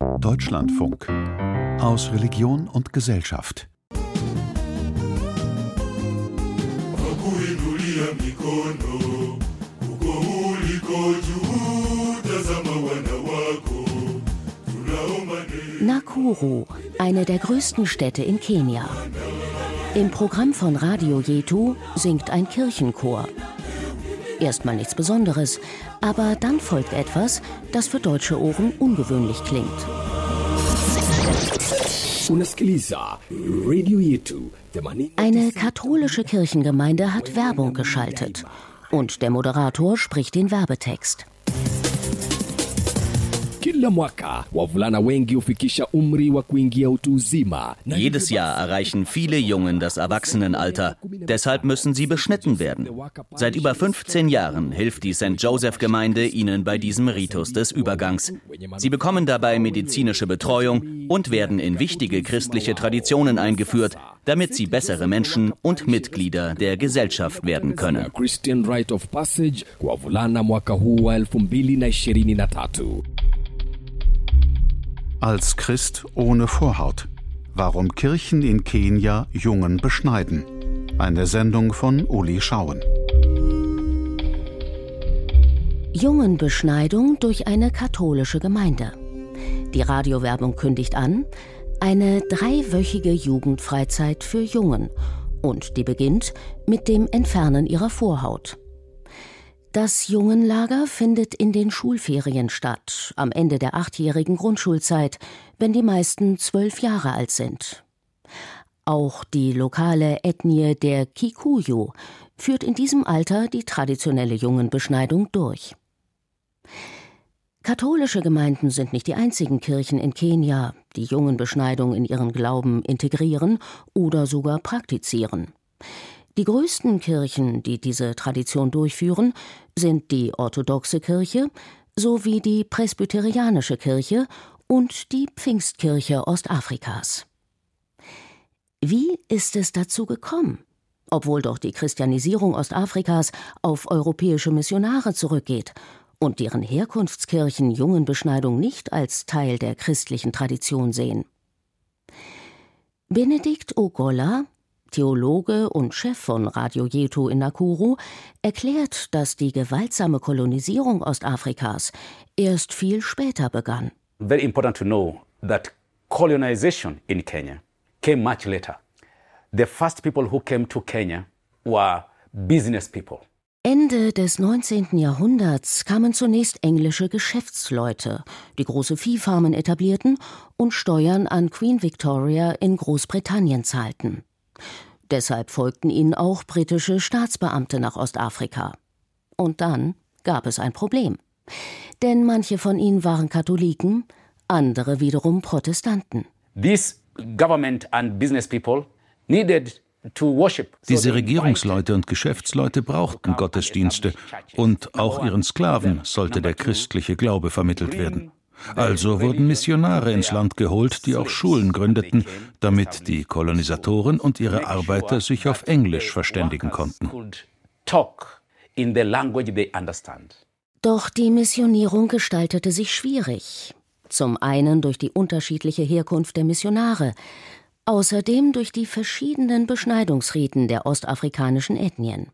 Deutschlandfunk aus Religion und Gesellschaft. Nakuru, eine der größten Städte in Kenia. Im Programm von Radio Yetu singt ein Kirchenchor. Erstmal nichts Besonderes, aber dann folgt etwas, das für deutsche Ohren ungewöhnlich klingt. Unasikiliza Radio Yetu 80 Eine katholische Kirchengemeinde hat Werbung geschaltet. Und der Moderator spricht den Werbetext. Kila mwaka wavulana wengi hufikisha umri wa kuingia utu uzima. Jedes Jahr erreichen viele Jungen das Erwachsenenalter. Deshalb müssen sie beschnitten werden. Seit über 15 Jahren hilft die St. Joseph Gemeinde ihnen bei diesem Ritus des Übergangs. Sie bekommen dabei medizinische Betreuung und werden in wichtige christliche Traditionen eingeführt, damit sie bessere Menschen und Mitglieder der Gesellschaft werden können. Christian Rite of Passage kwa wavulana mwaka huu wa 2023. Als Christ ohne Vorhaut. Warum Kirchen in Kenia Jungen beschneiden. Eine Sendung von Uli Schauen. Jungenbeschneidung durch eine katholische Gemeinde. Die Radiowerbung kündigt an, eine dreiwöchige Jugendfreizeit für Jungen und die beginnt mit dem Entfernen ihrer Vorhaut. Das Jungenlager findet in den Schulferien statt, am Ende der achtjährigen Grundschulzeit, wenn die meisten zwölf Jahre alt sind. Auch die lokale Ethnie der Kikuyu führt in diesem Alter die traditionelle Jungenbeschneidung durch. Katholische Gemeinden sind nicht die einzigen Kirchen in Kenia, die Jungenbeschneidung in ihren Glauben integrieren oder sogar praktizieren. Die größten Kirchen, die diese Tradition durchführen, sind die orthodoxe Kirche sowie die presbyterianische Kirche und die Pfingstkirche Ostafrikas. Wie ist es dazu gekommen? Obwohl doch die Christianisierung Ostafrikas auf europäische Missionare zurückgeht und deren Herkunftskirchen Jungenbeschneidung nicht als Teil der christlichen Tradition sehen. Benedikt Ogolla, Theologe und Chef von Radio Yetu in Nakuru, erklärt, dass die gewaltsame Kolonisierung Ostafrikas erst viel später begann. very important to know that colonization in Kenya came much later. The first people who came to Kenya were business people. Ende des 19. Jahrhunderts kamen zunächst englische Geschäftsleute, die große Viehfarmen etablierten und Steuern an Queen Victoria in Großbritannien zahlten. Deshalb folgten ihnen auch britische Staatsbeamte nach Ostafrika. Und dann gab es ein Problem. Denn manche von ihnen waren Katholiken, andere wiederum Protestanten. These government and business people needed to worship. So Diese Regierungsleute und Geschäftsleute brauchten Gottesdienste und auch ihren Sklaven sollte der christliche Glaube vermittelt werden. Also wurden Missionare ins Land geholt, die auch Schulen gründeten, damit die Kolonisatoren und ihre Arbeiter sich auf Englisch verständigen konnten. Doch die Missionierung gestaltete sich schwierig. Zum einen durch die unterschiedliche Herkunft der Missionare, außerdem durch die verschiedenen Beschneidungsriten der ostafrikanischen Ethnien.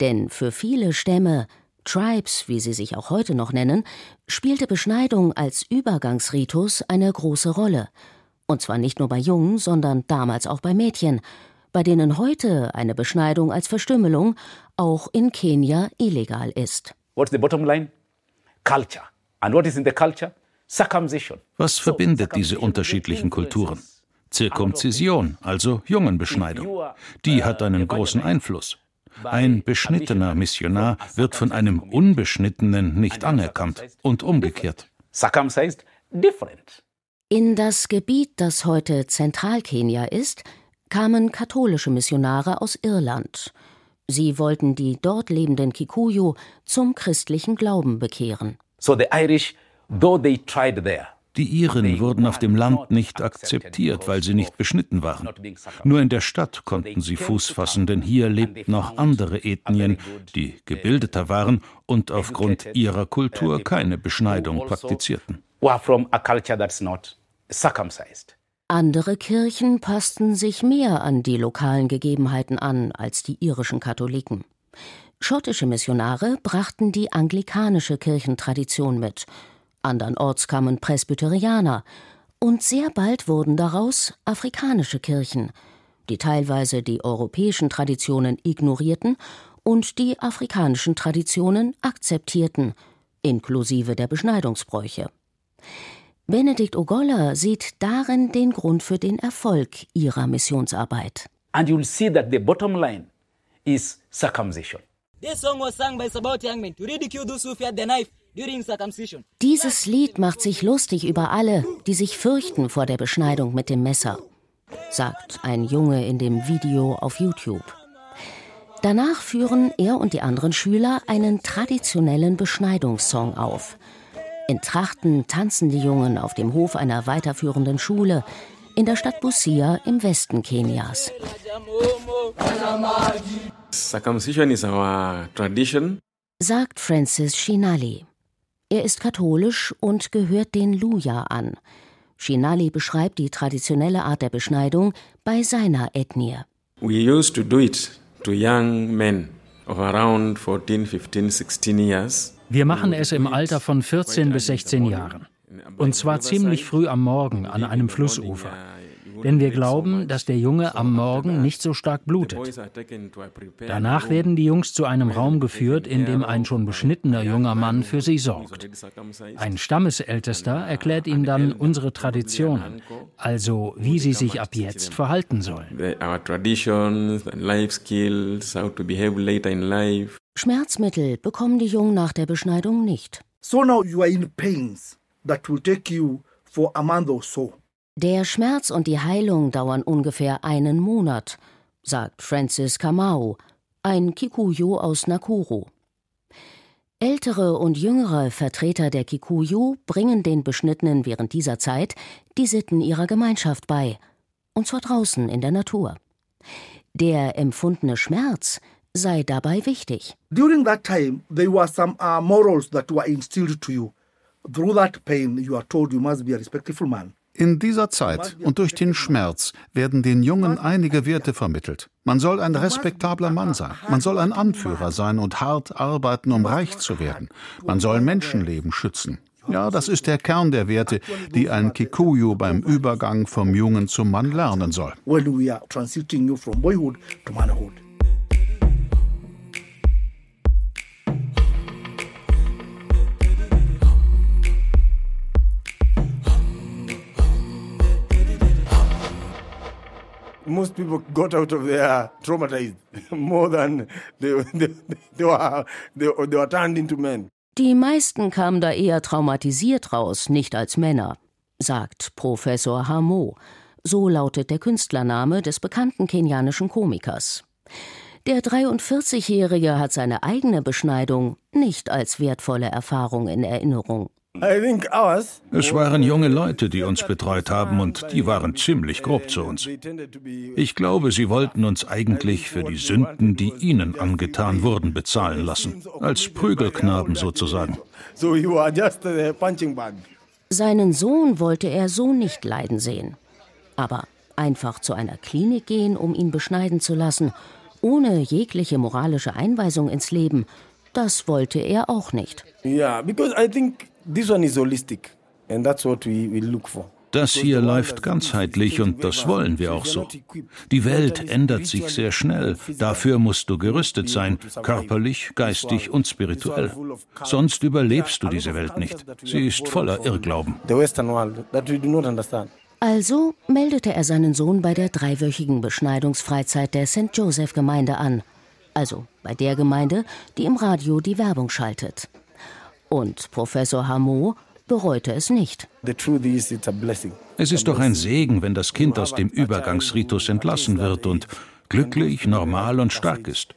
Denn für viele Stämme, Tribes, wie sie sich auch heute noch nennen, spielte Beschneidung als Übergangsritus eine große Rolle. Und zwar nicht nur bei Jungen, sondern damals auch bei Mädchen, bei denen heute eine Beschneidung als Verstümmelung auch in Kenia illegal ist. What's the bottom line? Culture. And what is in the culture? Circumcision. Was verbindet diese unterschiedlichen Kulturen? Zirkumzision, also Jungenbeschneidung. Die hat einen großen Einfluss. Ein beschnittener Missionar wird von einem Unbeschnittenen nicht anerkannt und umgekehrt. In das Gebiet, das heute Zentralkenia ist, kamen katholische Missionare aus Irland. Sie wollten die dort lebenden Kikuyu zum christlichen Glauben bekehren. So the Irish, though they tried there, Die Iren wurden auf dem Land nicht akzeptiert, weil sie nicht beschnitten waren. Nur in der Stadt konnten sie Fuß fassen, denn hier lebten noch andere Ethnien, die gebildeter waren und aufgrund ihrer Kultur keine Beschneidung praktizierten. were from a culture that's not circumcised. Andere Kirchen passten sich mehr an die lokalen Gegebenheiten an als die irischen Katholiken. Schottische Missionare brachten die anglikanische Kirchentradition mit, andernorts kamen Presbyterianer, und sehr bald wurden daraus afrikanische Kirchen, die teilweise die europäischen Traditionen ignorierten und die afrikanischen Traditionen akzeptierten, inklusive der Beschneidungsbräuche. Benedikt Ogolla sieht darin den Grund für den Erfolg ihrer Missionsarbeit. And you'll see that the bottom line is circumcision. This song was sung by Sabaot young men to ridicule those who feared the knife. Dieses Lied macht sich lustig über alle, die sich fürchten vor der Beschneidung mit dem Messer, sagt ein Junge in dem Video auf YouTube. Danach führen er und die anderen Schüler einen traditionellen Beschneidungssong auf. In Trachten tanzen die Jungen auf dem Hof einer weiterführenden Schule in der Stadt Busia im Westen Kenias. Circumcision is our tradition. Sagt Francis Shinali. Er ist katholisch und gehört den Luja an. Shinali beschreibt die traditionelle Art der Beschneidung bei seiner Ethnie. We used to do it to young men of around 14, 15, 16 years. Wir machen es im Alter von 14 bis 16 Jahren. Und zwar ziemlich früh am Morgen an einem Flussufer. Denn wir glauben, dass der Junge am Morgen nicht so stark blutet. Danach werden die Jungs zu einem Raum geführt, in dem ein schon beschnittener junger Mann für sie sorgt. Ein Stammesältester erklärt ihnen dann unsere Traditionen, also wie sie sich ab jetzt verhalten sollen. Schmerzmittel bekommen die Jungen nach der Beschneidung nicht. So now you are in pains that will take you for a month or so. Der Schmerz und die Heilung dauern ungefähr einen Monat, sagt Francis Kamau, ein Kikuyu aus Nakuru. Ältere und jüngere Vertreter der Kikuyu bringen den Beschnittenen während dieser Zeit die Sitten ihrer Gemeinschaft bei, und zwar draußen in der Natur. Der empfundene Schmerz sei dabei wichtig. During that time, there were some uh, morals that were instilled to you. Through that pain, you are told you must be a respectful man. In dieser Zeit und durch den Schmerz werden den Jungen einige Werte vermittelt. Man soll ein respektabler Mann sein, man soll ein Anführer sein und hart arbeiten, um reich zu werden. Man soll Menschenleben schützen. Ja, das ist der Kern der Werte, die ein Kikuyu beim Übergang vom Jungen zum Mann lernen soll. Most people got out of there traumatized more than they, they, they, were, they, they were turned into men. Die meisten kamen da eher traumatisiert raus, nicht als Männer, sagt Professor Hamo. So lautet der Künstlername des bekannten kenianischen Komikers. Der 43-Jährige hat seine eigene Beschneidung nicht als wertvolle Erfahrung in Erinnerung. Es waren junge Leute, die uns betreut haben, und die waren ziemlich grob zu uns. Ich glaube, sie wollten uns eigentlich für die Sünden, die ihnen angetan wurden, bezahlen lassen. Als Prügelknaben sozusagen. Seinen Sohn wollte er so nicht leiden sehen. Aber einfach zu einer Klinik gehen, um ihn beschneiden zu lassen, ohne jegliche moralische Einweisung ins Leben, das wollte er auch nicht. Yeah, because I think this one is holistic and that's what we, we look for. Das hier läuft ganzheitlich und das wollen wir auch so. Die Welt ändert sich sehr schnell. Dafür musst du gerüstet sein, körperlich, geistig und spirituell. Sonst überlebst du diese Welt nicht. Sie ist voller Irrglauben. Also meldete er seinen Sohn bei der dreiwöchigen Beschneidungsfreizeit der St. Joseph Gemeinde an. Also bei der Gemeinde, die im Radio die Werbung schaltet. Und Professor Hameau bereute es nicht. Es ist doch ein Segen, wenn das Kind aus dem Übergangsritus entlassen wird und glücklich, normal und stark ist.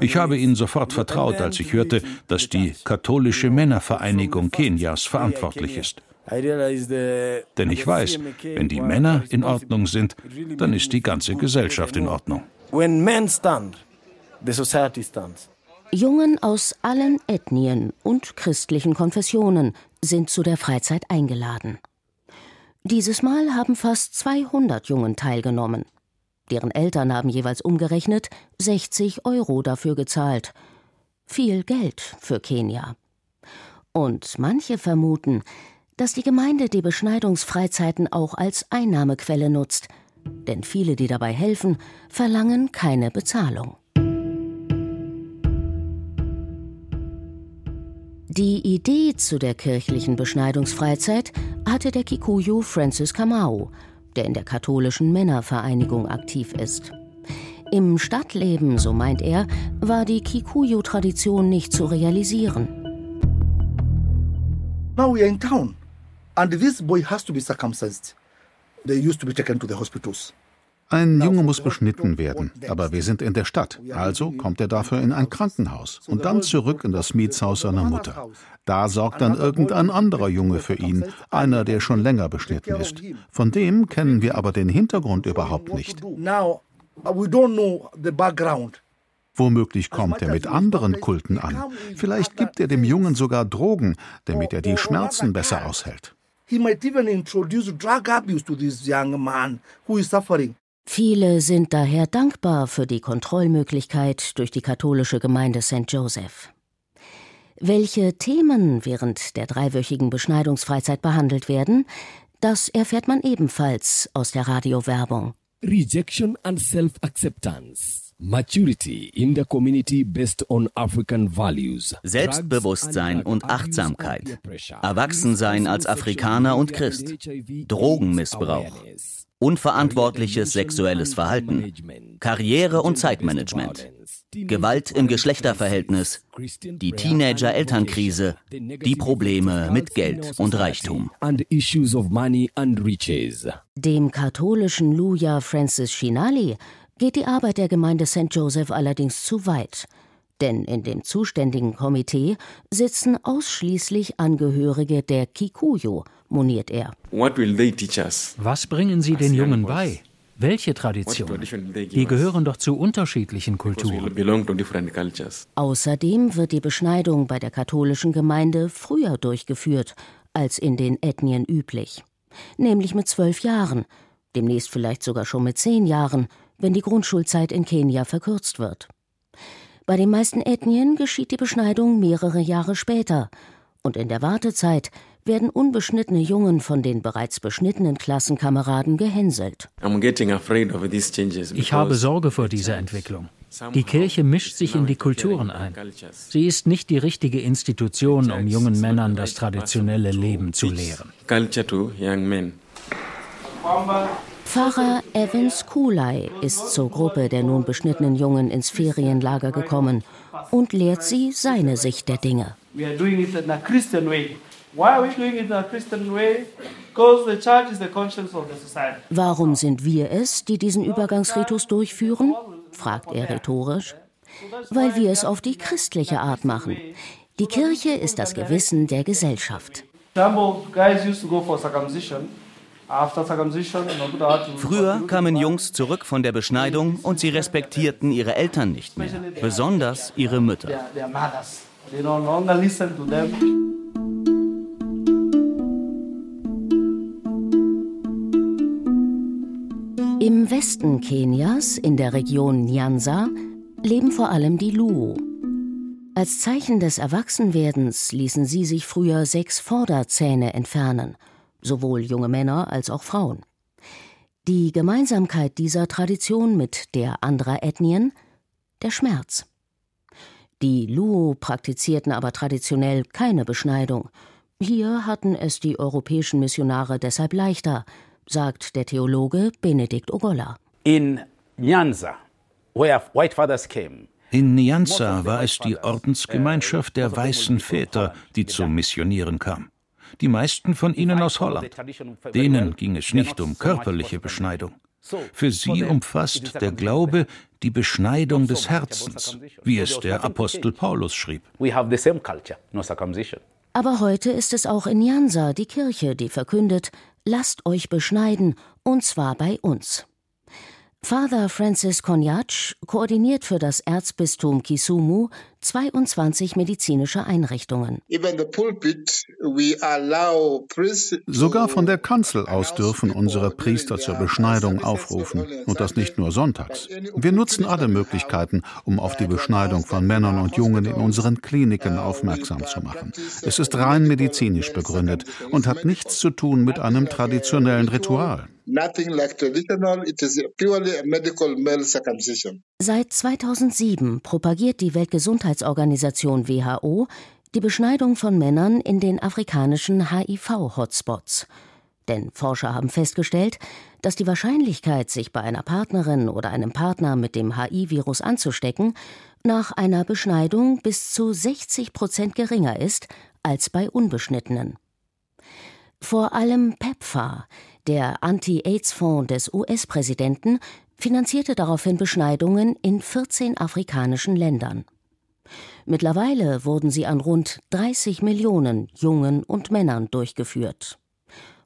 Ich habe ihnen sofort vertraut, als ich hörte, dass die katholische Männervereinigung Kenias verantwortlich ist. Denn ich weiß, wenn die Männer in Ordnung sind, dann ist die ganze Gesellschaft in Ordnung. When men stand, the society stands. Jungen aus allen Ethnien und christlichen Konfessionen sind zu der Freizeit eingeladen. Dieses Mal haben fast 200 Jungen teilgenommen. Deren Eltern haben jeweils umgerechnet 60 Euro dafür gezahlt. Viel Geld für Kenia. Und manche vermuten, dass die Gemeinde die Beschneidungsfreizeiten auch als Einnahmequelle nutzt, denn viele, die dabei helfen, verlangen keine Bezahlung. Die Idee zu der kirchlichen Beschneidungsfreizeit hatte der Kikuyu Francis Kamau, der in der katholischen Männervereinigung aktiv ist. Im Stadtleben, so meint er, war die Kikuyu-Tradition nicht zu realisieren. Now we are in town, and this boy has to be circumcised. They used to be taken to the hospitals. Ein Junge muss beschnitten werden, aber wir sind in der Stadt, also kommt er dafür in ein Krankenhaus und dann zurück in das Mietshaus seiner Mutter. Da sorgt dann irgendein anderer Junge für ihn, einer, der schon länger beschnitten ist. Von dem kennen wir aber den Hintergrund überhaupt nicht. Womöglich kommt er mit anderen Kulten an. Vielleicht gibt er dem Jungen sogar Drogen, damit er die Schmerzen besser aushält. He might even introduce drug abuse to this young man who is suffering. Viele sind daher dankbar für die Kontrollmöglichkeit durch die katholische Gemeinde St. Joseph. Welche Themen während der dreiwöchigen Beschneidungsfreizeit behandelt werden, das erfährt man ebenfalls aus der Radiowerbung. Rejection and Self-Acceptance. Maturity in the community based on African values. Selbstbewusstsein und Achtsamkeit. Erwachsensein als Afrikaner und Christ. Drogenmissbrauch. Unverantwortliches sexuelles Verhalten. Karriere- und Zeitmanagement. Gewalt im Geschlechterverhältnis. Die Teenager-Elternkrise. Die Probleme mit Geld und Reichtum. Dem katholischen Luja Francis Shinali geht die Arbeit der Gemeinde St. Joseph allerdings zu weit. Denn in dem zuständigen Komitee sitzen ausschließlich Angehörige der Kikuyu, moniert er. Was bringen sie den Jungen bei? Welche Traditionen? Die gehören doch zu unterschiedlichen Kulturen. Außerdem wird die Beschneidung bei der katholischen Gemeinde früher durchgeführt als in den Ethnien üblich. Nämlich mit zwölf Jahren, demnächst vielleicht sogar schon mit zehn Jahren, wenn die Grundschulzeit in Kenia verkürzt wird. Bei den meisten Ethnien geschieht die Beschneidung mehrere Jahre später, und in der Wartezeit werden unbeschnittene Jungen von den bereits beschnittenen Klassenkameraden gehänselt. Ich habe Sorge vor dieser Entwicklung. Die Kirche mischt sich in die Kulturen ein. Sie ist nicht die richtige Institution, um jungen Männern das traditionelle Leben zu lehren. Pfarrer Evans Kulai ist zur Gruppe der nun beschnittenen Jungen ins Ferienlager gekommen und lehrt sie seine Sicht der Dinge. Warum sind wir es, die diesen Übergangsritus durchführen? fragt er rhetorisch. Weil wir es auf die christliche Art machen. Die Kirche ist das Gewissen der Gesellschaft. Früher kamen Jungs zurück von der Beschneidung und sie respektierten ihre Eltern nicht mehr, besonders ihre Mütter. Im Westen Kenias, in der Region Nyanza, leben vor allem die Luo. Als Zeichen des Erwachsenwerdens ließen sie sich früher sechs Vorderzähne entfernen, sowohl junge Männer als auch Frauen. Die Gemeinsamkeit dieser Tradition mit der anderer Ethnien? Der Schmerz. Die Luo praktizierten aber traditionell keine Beschneidung. Hier hatten es die europäischen Missionare deshalb leichter, sagt der Theologe Benedikt Ogolla. In Nyanza, where white fathers came, in Nyanza war es die Ordensgemeinschaft der weißen Väter, die zum Missionieren kam. Die meisten von ihnen aus Holland. Denen ging es nicht um körperliche Beschneidung. Für sie umfasst der Glaube die Beschneidung des Herzens, wie es der Apostel Paulus schrieb. Aber heute ist es auch in Nyanza die Kirche, die verkündet, lasst euch beschneiden, und zwar bei uns. Father Francis Konyac koordiniert für das Erzbistum Kisumu 22 medizinische Einrichtungen. Sogar von der Kanzel aus dürfen unsere Priester zur Beschneidung aufrufen. Und das nicht nur sonntags. Wir nutzen alle Möglichkeiten, um auf die Beschneidung von Männern und Jungen in unseren Kliniken aufmerksam zu machen. Es ist rein medizinisch begründet und hat nichts zu tun mit einem traditionellen Ritual. Seit 2007 propagiert die Weltgesundheitsorganisation WHO die Beschneidung von Männern in den afrikanischen HIV-Hotspots. Denn Forscher haben festgestellt, dass die Wahrscheinlichkeit, sich bei einer Partnerin oder einem Partner mit dem HIV-Virus anzustecken, nach einer Beschneidung bis zu 60 Prozent geringer ist als bei Unbeschnittenen. Vor allem PEPFAR, der Anti-AIDS-Fonds des US-Präsidenten, finanzierte daraufhin Beschneidungen in 14 afrikanischen Ländern. Mittlerweile wurden sie an rund 30 Millionen Jungen und Männern durchgeführt.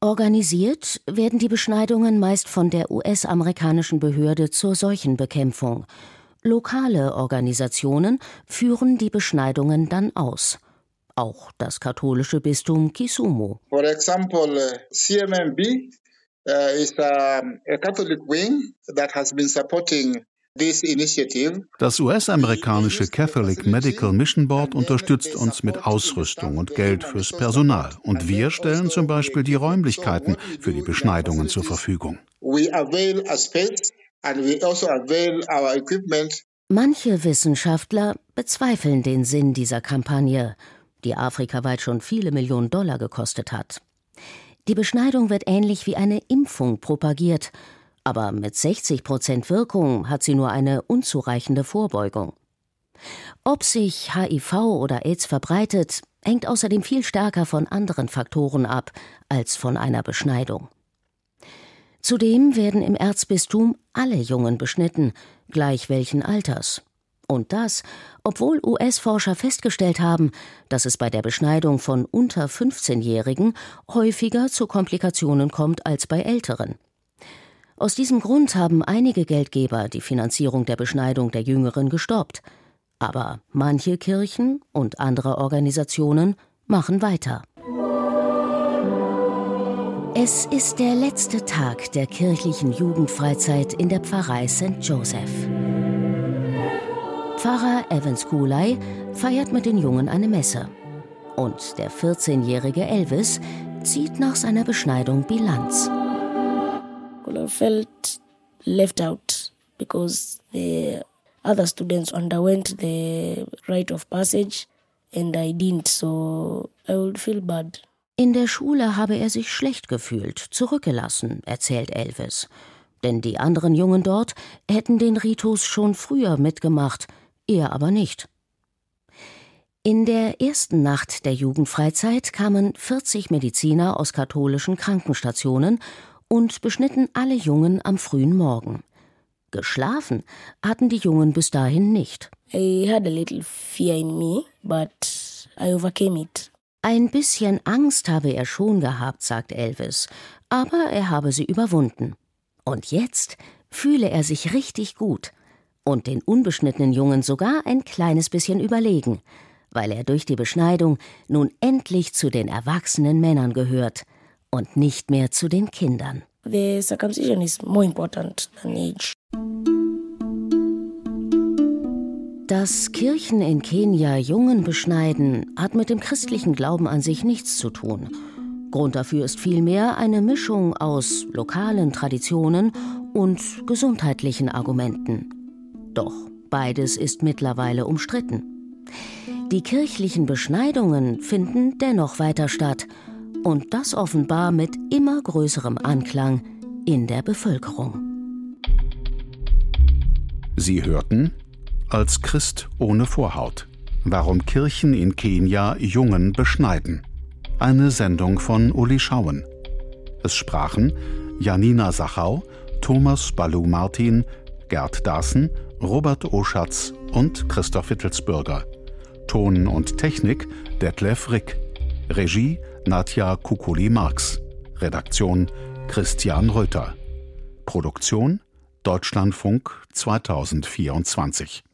Organisiert werden die Beschneidungen meist von der US-amerikanischen Behörde zur Seuchenbekämpfung. Lokale Organisationen führen die Beschneidungen dann aus. Auch das katholische Bistum Kisumu. For example, uh, CMMB uh, is a, a Catholic wing that has been supporting das US-amerikanische Catholic Medical Mission Board unterstützt uns mit Ausrüstung und Geld fürs Personal. Und wir stellen zum Beispiel die Räumlichkeiten für die Beschneidungen zur Verfügung. Also Manche Wissenschaftler bezweifeln den Sinn dieser Kampagne, die afrikaweit schon viele Millionen Dollar gekostet hat. Die Beschneidung wird ähnlich wie eine Impfung propagiert aber mit 60 Prozent Wirkung hat sie nur eine unzureichende Vorbeugung. Ob sich HIV oder AIDS verbreitet, hängt außerdem viel stärker von anderen Faktoren ab als von einer Beschneidung. Zudem werden im Erzbistum alle Jungen beschnitten, gleich welchen Alters. Und das, obwohl US-Forscher festgestellt haben, dass es bei der Beschneidung von unter 15-Jährigen häufiger zu Komplikationen kommt als bei Älteren. Aus diesem Grund haben einige Geldgeber die Finanzierung der Beschneidung der Jüngeren gestoppt. Aber manche Kirchen und andere Organisationen machen weiter. Es ist der letzte Tag der kirchlichen Jugendfreizeit in der Pfarrei St. Joseph. Pfarrer Evans Kulay feiert mit den Jungen eine Messe. Und der 14-jährige Elvis zieht nach seiner Beschneidung Bilanz. Felt left out because the other students underwent the rite of passage and I didn't, so I would feel bad. In der Schule habe er sich schlecht gefühlt, zurückgelassen, erzählt Elvis. Denn die anderen Jungen dort hätten den Ritus schon früher mitgemacht, er aber nicht. In der ersten Nacht der Jugendfreizeit kamen 40 Mediziner aus katholischen Krankenstationen und beschnitten alle Jungen am frühen Morgen. Geschlafen hatten die Jungen bis dahin nicht. Me, Ein bisschen Angst habe er schon gehabt, sagt Elvis, aber er habe sie überwunden. Und jetzt fühle er sich richtig gut und den unbeschnittenen Jungen sogar ein kleines bisschen überlegen, weil er durch die Beschneidung nun endlich zu den erwachsenen Männern gehört, und nicht mehr zu den Kindern. The circumcision is more important than age. Dass Kirchen in Kenia Jungen beschneiden, hat mit dem christlichen Glauben an sich nichts zu tun. Grund dafür ist vielmehr eine Mischung aus lokalen Traditionen und gesundheitlichen Argumenten. Doch beides ist mittlerweile umstritten. Die kirchlichen Beschneidungen finden dennoch weiter statt und das offenbar mit immer größerem Anklang in der Bevölkerung. Sie hörten Als Christ ohne Vorhaut. Warum Kirchen in Kenia Jungen beschneiden. Eine Sendung von Uli Schauen. Es sprachen Janina Sachau, Thomas Balu Martin, Gerd Daßen, Robert Oschatz und Christoph Wittelsbürger. Ton und Technik Detlef Rick. Regie Nadja Kukuli-Marx. Redaktion Christian Röther. Produktion Deutschlandfunk 2024